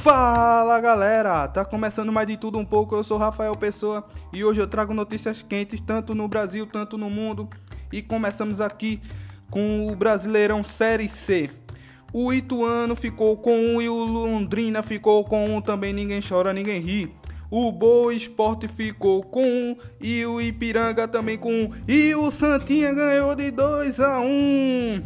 Fala galera, tá começando mais de tudo um pouco. Eu sou Rafael Pessoa e hoje eu trago notícias quentes tanto no Brasil, tanto no mundo. E começamos aqui com o Brasileirão Série C. O Ituano ficou com um e o Londrina ficou com um também. Ninguém chora, ninguém ri. O Boa Esporte ficou com um e o Ipiranga também com um. E o Santinha ganhou de 2 a 1. Um.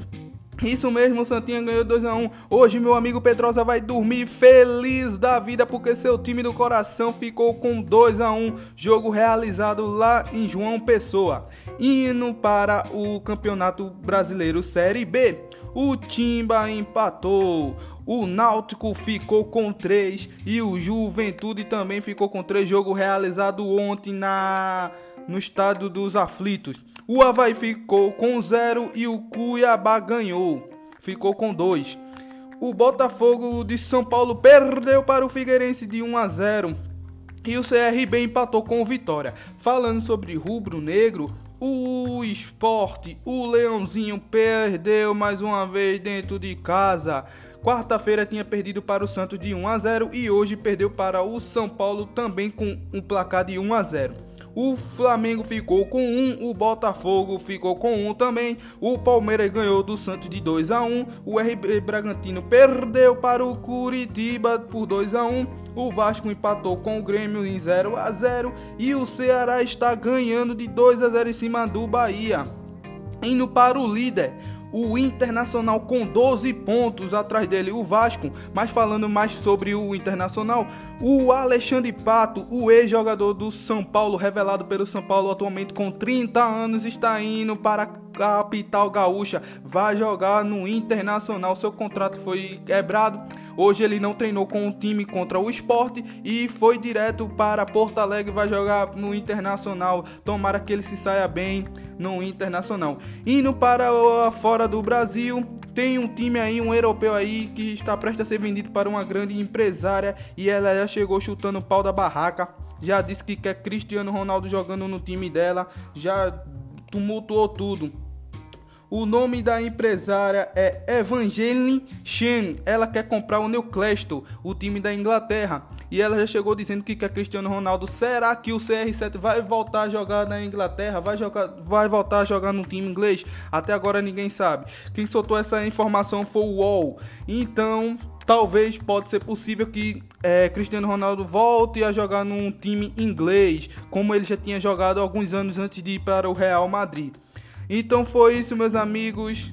Isso mesmo, Santinha ganhou 2x1. Hoje, meu amigo Pedrosa vai dormir feliz da vida porque seu time do coração ficou com 2x1. Jogo realizado lá em João Pessoa. Indo para o Campeonato Brasileiro Série B. O Timba empatou. O Náutico ficou com 3 e o Juventude também ficou com 3. Jogo realizado ontem na no estádio dos Aflitos. O Havaí ficou com 0 e o Cuiabá ganhou, ficou com 2. O Botafogo de São Paulo perdeu para o Figueirense de 1 a 0 e o CRB empatou com o Vitória. Falando sobre rubro-negro, o esporte, o Leãozinho perdeu mais uma vez dentro de casa. Quarta-feira tinha perdido para o Santos de 1 a 0 e hoje perdeu para o São Paulo também com um placar de 1 a 0. O Flamengo ficou com um, o Botafogo ficou com um também. O Palmeiras ganhou do Santos de 2 a 1. O RB Bragantino perdeu para o Curitiba por 2 a 1. O Vasco empatou com o Grêmio em 0 a 0 e o Ceará está ganhando de 2 a 0 em cima do Bahia. Indo para o líder, o Internacional com 12 pontos atrás dele, o Vasco. Mas falando mais sobre o Internacional, o Alexandre Pato, o ex-jogador do São Paulo, revelado pelo São Paulo atualmente com 30 anos, está indo para capital gaúcha, vai jogar no Internacional. Seu contrato foi quebrado. Hoje ele não treinou com o time contra o esporte e foi direto para Porto Alegre, vai jogar no Internacional. Tomara que ele se saia bem no Internacional. Indo para fora do Brasil, tem um time aí, um europeu aí, que está prestes a ser vendido para uma grande empresária e ela já chegou chutando o pau da barraca. Já disse que quer Cristiano Ronaldo jogando no time dela, já tumultuou tudo. O nome da empresária é Evangeline Chen. Ela quer comprar o Newcastle, o time da Inglaterra. E ela já chegou dizendo que quer Cristiano Ronaldo. Será que o CR7 vai voltar a jogar na Inglaterra? Vai, jogar, vai voltar a jogar no time inglês? Até agora ninguém sabe. Quem soltou essa informação foi o UOL. Então, talvez pode ser possível que é, Cristiano Ronaldo volte a jogar num time inglês, como ele já tinha jogado alguns anos antes de ir para o Real Madrid. Então foi isso, meus amigos.